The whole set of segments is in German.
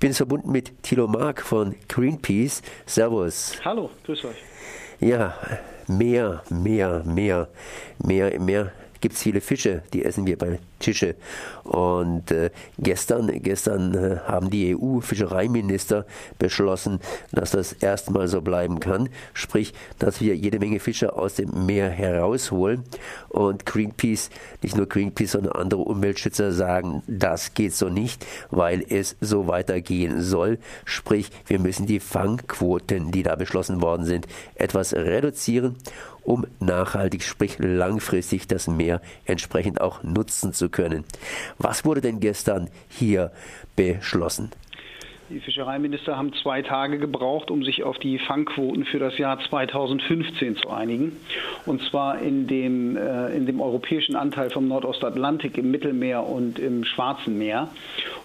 Ich bin verbunden mit Thilo Mark von Greenpeace. Servus. Hallo, grüß euch. Ja, mehr, mehr, mehr, mehr, mehr gibt es viele Fische, die essen wir bei Tische. Und äh, gestern, gestern äh, haben die EU-Fischereiminister beschlossen, dass das erstmal so bleiben kann. Sprich, dass wir jede Menge Fische aus dem Meer herausholen. Und Greenpeace, nicht nur Greenpeace, sondern andere Umweltschützer sagen, das geht so nicht, weil es so weitergehen soll. Sprich, wir müssen die Fangquoten, die da beschlossen worden sind, etwas reduzieren um nachhaltig, sprich langfristig das Meer entsprechend auch nutzen zu können. Was wurde denn gestern hier beschlossen? Die Fischereiminister haben zwei Tage gebraucht, um sich auf die Fangquoten für das Jahr 2015 zu einigen. Und zwar in dem, äh, in dem europäischen Anteil vom Nordostatlantik, im Mittelmeer und im Schwarzen Meer.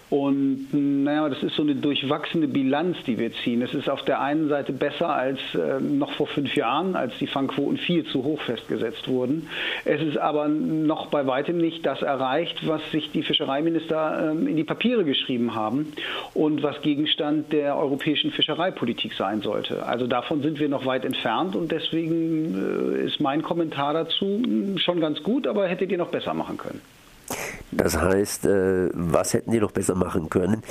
Und naja, das ist so eine durchwachsene Bilanz, die wir ziehen. Es ist auf der einen Seite besser als äh, noch vor fünf Jahren, als die Fangquoten viel zu hoch festgesetzt wurden. Es ist aber noch bei weitem nicht das erreicht, was sich die Fischereiminister ähm, in die Papiere geschrieben haben und was Gegenstand der europäischen Fischereipolitik sein sollte. Also davon sind wir noch weit entfernt und deswegen äh, ist mein Kommentar dazu hm, schon ganz gut, aber hättet ihr noch besser machen können. Das heißt, äh, was hätten die noch besser machen können?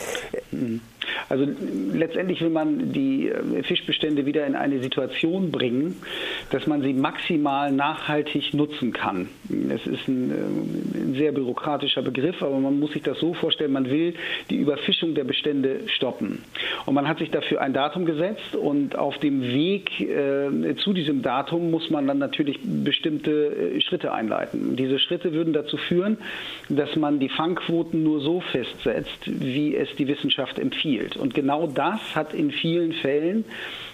Also letztendlich will man die äh, Fischbestände wieder in eine Situation bringen, dass man sie maximal nachhaltig nutzen kann. Es ist ein, äh, ein, sehr bürokratischer Begriff, aber man muss sich das so vorstellen, man will die Überfischung der Bestände stoppen. Und man hat sich dafür ein Datum gesetzt und auf dem Weg äh, zu diesem Datum muss man dann natürlich bestimmte äh, Schritte einleiten. Diese Schritte würden dazu führen, dass man die Fangquoten nur so festsetzt, wie es die Wissenschaft empfiehlt. Und genau das hat in vielen Fällen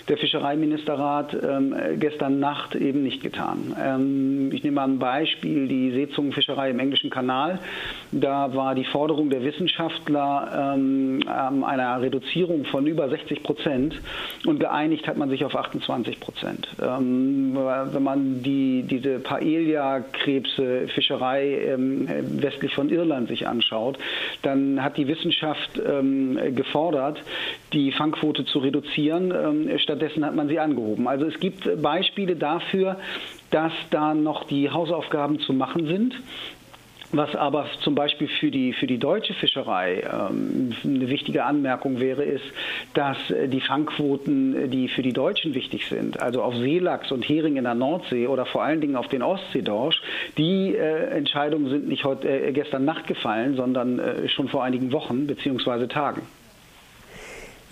der Fischereiministerrat ähm, gestern Nacht eben nicht getan. Ähm, ich nehme mal ein Beispiel, die Seezungenfischerei im englischen Kanal. Da war die Forderung der Wissenschaftler ähm, einer Reduzierung von über 60 Prozent und geeinigt hat man sich auf 28 Prozent. Ähm, wenn man die, diese Paelia-Krebse-Fischerei ähm, westlich von Irland sich anschaut, dann hat die Wissenschaft ähm, gefordert, die Fangquote zu reduzieren. Stattdessen hat man sie angehoben. Also es gibt Beispiele dafür, dass da noch die Hausaufgaben zu machen sind. Was aber zum Beispiel für die, für die deutsche Fischerei ähm, eine wichtige Anmerkung wäre, ist, dass die Fangquoten, die für die Deutschen wichtig sind, also auf Seelachs und Hering in der Nordsee oder vor allen Dingen auf den Ostseedorsch, die äh, Entscheidungen sind nicht heute, äh, gestern Nacht gefallen, sondern äh, schon vor einigen Wochen bzw. Tagen.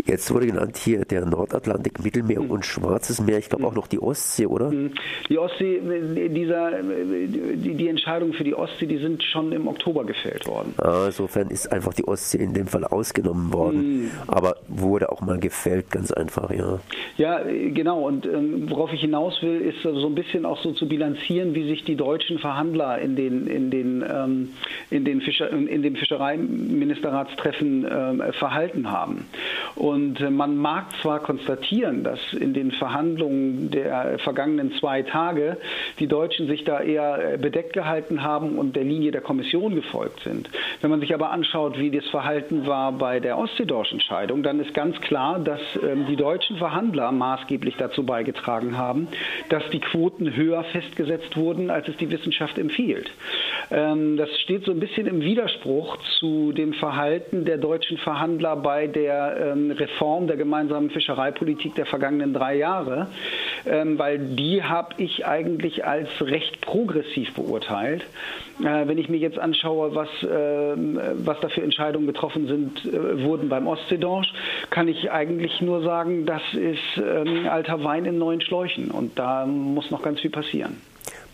Jetzt wurde genannt hier der Nordatlantik, Mittelmeer mhm. und Schwarzes Meer. Ich glaube auch noch die Ostsee, oder? Hm. Die Ostsee, dieser, die, die Entscheidungen für die Ostsee, die sind schon im Oktober gefällt worden. Ah, insofern ist einfach die Ostsee in dem Fall ausgenommen worden. Mhm. Aber wurde auch mal gefällt, ganz einfach, ja. Ja, genau. Und ähm, worauf ich hinaus will, ist so ein bisschen auch so zu bilanzieren, wie sich die deutschen Verhandler in den, in den, ähm, in den Fischer, in dem Fischereiministeratstreffen ähm, verhalten haben. Und äh, man mag zwar konstatieren, dass in den Verhandlungen der vergangenen zwei Tage die Deutschen sich da eher äh, bedeckt gehalten haben und der Linie der Kommission gefolgt sind. Wenn man sich aber anschaut, wie das Verhalten war bei der Ostseedorsch-Entscheidung, dann ist ganz klar, dass ähm, die deutschen Verhandler maßgeblich dazu beigetragen haben, dass die Quoten höher festgesetzt wurden, als es die Wissenschaft empfiehlt. Ähm, das steht so ein bisschen im Widerspruch zu dem Verhalten der deutschen Verhandler bei der ähm, Reform der gemeinsamen Fischereipolitik der vergangenen drei Jahre, ähm, weil die habe ich eigentlich als recht progressiv beurteilt. Äh, wenn ich mir jetzt anschaue, was, was da für Entscheidungen getroffen sind, äh, wurden beim Ostseedorsch, kann ich eigentlich nur sagen, das ist alter Wein in neuen Schläuchen und da muss noch ganz viel passieren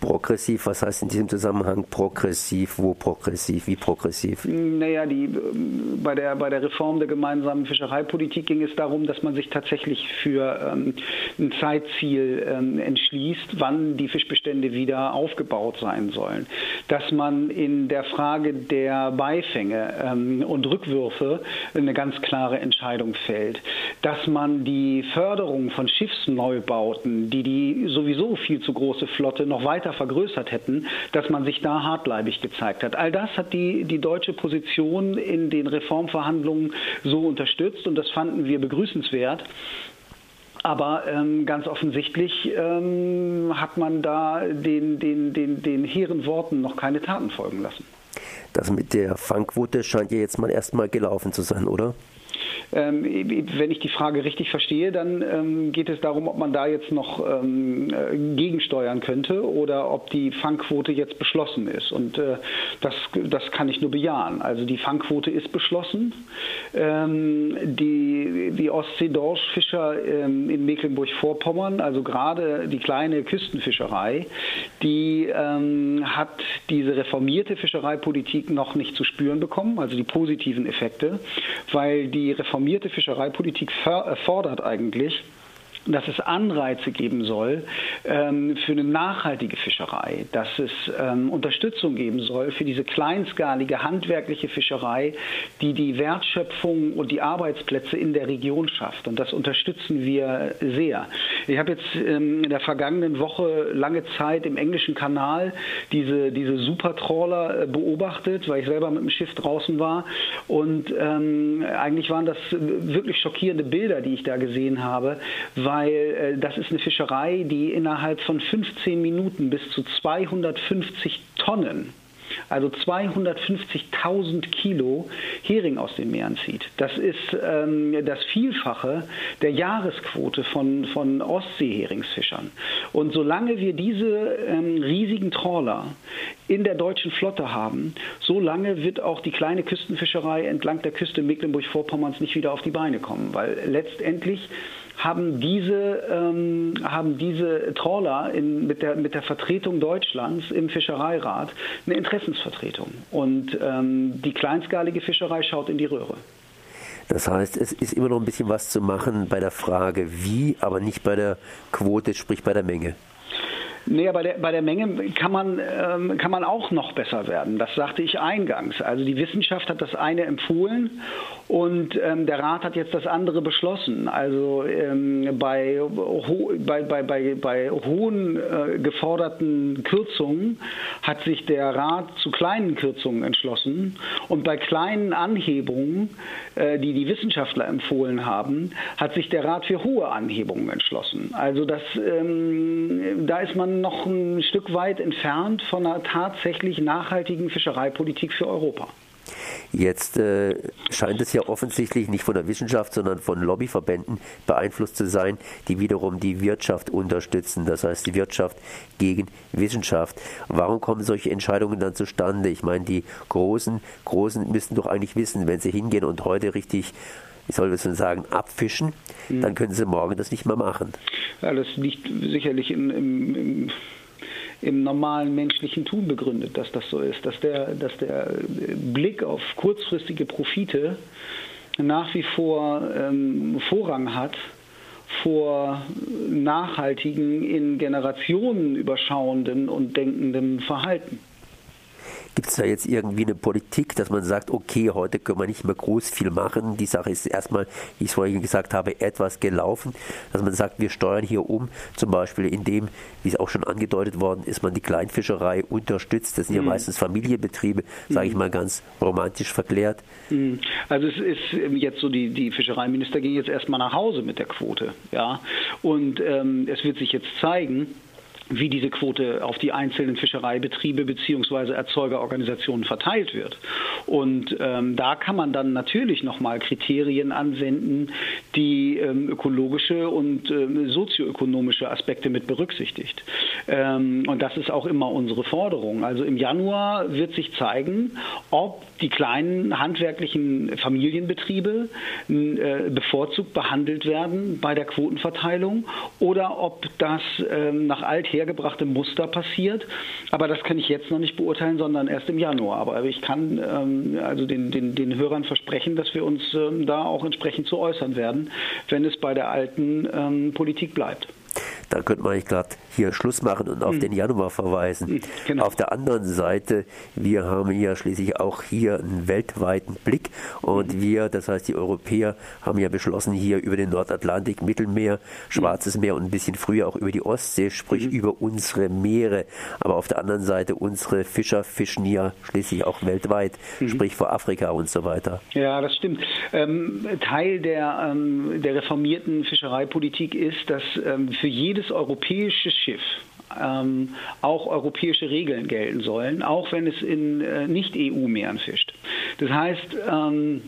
progressiv, was heißt in diesem Zusammenhang progressiv, wo progressiv, wie progressiv? Naja, die, bei, der, bei der Reform der gemeinsamen Fischereipolitik ging es darum, dass man sich tatsächlich für ähm, ein Zeitziel ähm, entschließt, wann die Fischbestände wieder aufgebaut sein sollen. Dass man in der Frage der Beifänge ähm, und Rückwürfe eine ganz klare Entscheidung fällt. Dass man die Förderung von Schiffsneubauten, die die sowieso viel zu große Flotte noch weiter vergrößert hätten, dass man sich da hartleibig gezeigt hat. All das hat die, die deutsche Position in den Reformverhandlungen so unterstützt und das fanden wir begrüßenswert. Aber ähm, ganz offensichtlich ähm, hat man da den, den, den, den hehren Worten noch keine Taten folgen lassen. Das mit der Fangquote scheint ja jetzt mal erstmal gelaufen zu sein, oder? Ähm, wenn ich die Frage richtig verstehe, dann ähm, geht es darum, ob man da jetzt noch ähm, äh, gegensteuern könnte oder ob die Fangquote jetzt beschlossen ist. Und äh, das, das kann ich nur bejahen. Also die Fangquote ist beschlossen. die die Ostsee-Dorschfischer in Mecklenburg-Vorpommern, also gerade die kleine Küstenfischerei, die hat diese reformierte Fischereipolitik noch nicht zu spüren bekommen, also die positiven Effekte, weil die reformierte Fischereipolitik fordert eigentlich, dass es Anreize geben soll ähm, für eine nachhaltige Fischerei, dass es ähm, Unterstützung geben soll für diese kleinskalige handwerkliche Fischerei, die die Wertschöpfung und die Arbeitsplätze in der Region schafft. Und das unterstützen wir sehr. Ich habe jetzt ähm, in der vergangenen Woche lange Zeit im englischen Kanal diese, diese Supertrawler äh, beobachtet, weil ich selber mit dem Schiff draußen war. Und ähm, eigentlich waren das wirklich schockierende Bilder, die ich da gesehen habe, weil weil äh, das ist eine Fischerei, die innerhalb von 15 Minuten bis zu 250 Tonnen also 250.000 Kilo Hering aus den Meeren zieht. Das ist ähm, das Vielfache der Jahresquote von, von Ostseeheringsfischern. Und solange wir diese ähm, riesigen Trawler in der deutschen Flotte haben, solange wird auch die kleine Küstenfischerei entlang der Küste Mecklenburg-Vorpommerns nicht wieder auf die Beine kommen, weil letztendlich haben diese, ähm, haben diese Trawler in, mit, der, mit der Vertretung Deutschlands im Fischereirat eine Interessensvertretung. Und ähm, die kleinskalige Fischerei schaut in die Röhre. Das heißt, es ist immer noch ein bisschen was zu machen bei der Frage wie, aber nicht bei der Quote, sprich bei der Menge. Nee, bei der, bei der Menge kann man, ähm, kann man auch noch besser werden. Das sagte ich eingangs. Also die Wissenschaft hat das eine empfohlen und ähm, der Rat hat jetzt das andere beschlossen. Also ähm, bei, ho bei, bei, bei, bei hohen äh, geforderten Kürzungen hat sich der Rat zu kleinen Kürzungen entschlossen und bei kleinen Anhebungen, äh, die die Wissenschaftler empfohlen haben, hat sich der Rat für hohe Anhebungen entschlossen. Also das, ähm, da ist man noch ein Stück weit entfernt von einer tatsächlich nachhaltigen Fischereipolitik für Europa. Jetzt äh, scheint es ja offensichtlich nicht von der Wissenschaft, sondern von Lobbyverbänden beeinflusst zu sein, die wiederum die Wirtschaft unterstützen. Das heißt, die Wirtschaft gegen Wissenschaft. Warum kommen solche Entscheidungen dann zustande? Ich meine, die Großen, Großen müssten doch eigentlich wissen, wenn sie hingehen und heute richtig wie soll man sagen, abfischen, mhm. dann können sie morgen das nicht mehr machen. Ja, das liegt sicherlich in, im, im, im, normalen menschlichen Tun begründet, dass das so ist, dass der, dass der Blick auf kurzfristige Profite nach wie vor ähm, Vorrang hat vor nachhaltigen, in Generationen überschauenden und denkenden Verhalten. Gibt es da jetzt irgendwie eine Politik, dass man sagt, okay, heute können wir nicht mehr groß viel machen. Die Sache ist erstmal, wie ich es vorhin gesagt habe, etwas gelaufen. Dass man sagt, wir steuern hier um, zum Beispiel indem, wie es auch schon angedeutet worden ist, man die Kleinfischerei unterstützt. Das sind ja mhm. meistens Familienbetriebe, sage ich mhm. mal ganz romantisch verklärt. Mhm. Also es ist jetzt so, die, die Fischereiminister gehen jetzt erstmal nach Hause mit der Quote. Ja? Und ähm, es wird sich jetzt zeigen, wie diese Quote auf die einzelnen Fischereibetriebe bzw. Erzeugerorganisationen verteilt wird. Und ähm, da kann man dann natürlich nochmal Kriterien anwenden, die ähm, ökologische und ähm, sozioökonomische Aspekte mit berücksichtigt. Ähm, und das ist auch immer unsere Forderung. Also im Januar wird sich zeigen, ob die kleinen handwerklichen Familienbetriebe äh, bevorzugt behandelt werden bei der Quotenverteilung oder ob das ähm, nach althergebrachtem Muster passiert. Aber das kann ich jetzt noch nicht beurteilen, sondern erst im Januar. Aber ich kann ähm, also den, den, den Hörern versprechen, dass wir uns ähm, da auch entsprechend zu äußern werden, wenn es bei der alten ähm, Politik bleibt. Da könnte man eigentlich gerade hier Schluss machen und auf mhm. den Januar verweisen. Mhm, genau. Auf der anderen Seite, wir haben ja schließlich auch hier einen weltweiten Blick und mhm. wir, das heißt die Europäer, haben ja beschlossen, hier über den Nordatlantik, Mittelmeer, Schwarzes Meer und ein bisschen früher auch über die Ostsee, sprich mhm. über unsere Meere. Aber auf der anderen Seite, unsere Fischer fischen ja schließlich auch weltweit, mhm. sprich vor Afrika und so weiter. Ja, das stimmt. Ähm, Teil der, ähm, der reformierten Fischereipolitik ist, dass ähm, für jedes europäische Schiff ähm, auch europäische Regeln gelten sollen, auch wenn es in äh, Nicht-EU-Meeren fischt. Das heißt, ähm,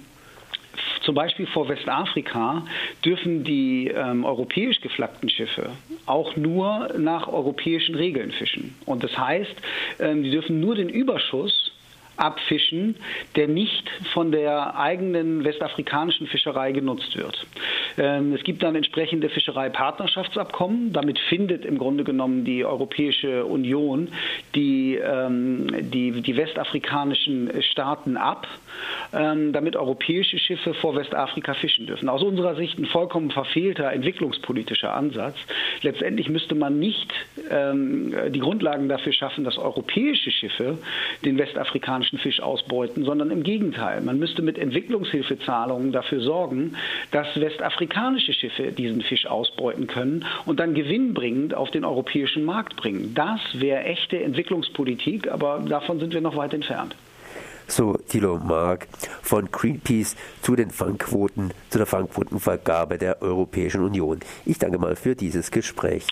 zum Beispiel vor Westafrika dürfen die ähm, europäisch geflaggten Schiffe auch nur nach europäischen Regeln fischen. Und das heißt, ähm, die dürfen nur den Überschuss abfischen, der nicht von der eigenen westafrikanischen Fischerei genutzt wird. Ähm, es gibt dann entsprechende Fischereipartnerschaftsabkommen. Damit findet im Grunde genommen die Europäische Union die, ähm, die, die westafrikanischen Staaten ab, ähm, damit europäische Schiffe vor Westafrika fischen dürfen. Aus unserer Sicht ein vollkommen verfehlter entwicklungspolitischer Ansatz. Letztendlich müsste man nicht die Grundlagen dafür schaffen, dass europäische Schiffe den westafrikanischen afrikanischen Fisch ausbeuten, sondern im Gegenteil. Man müsste mit Entwicklungshilfezahlungen dafür sorgen, dass westafrikanische Schiffe diesen Fisch ausbeuten können und dann gewinnbringend auf den europäischen Markt bringen. Das wäre echte Entwicklungspolitik, aber davon sind wir noch weit entfernt. So Thilo Mark von Greenpeace zu den Fangquoten, zu der Fangquotenvergabe der Europäischen Union. Ich danke mal für dieses Gespräch.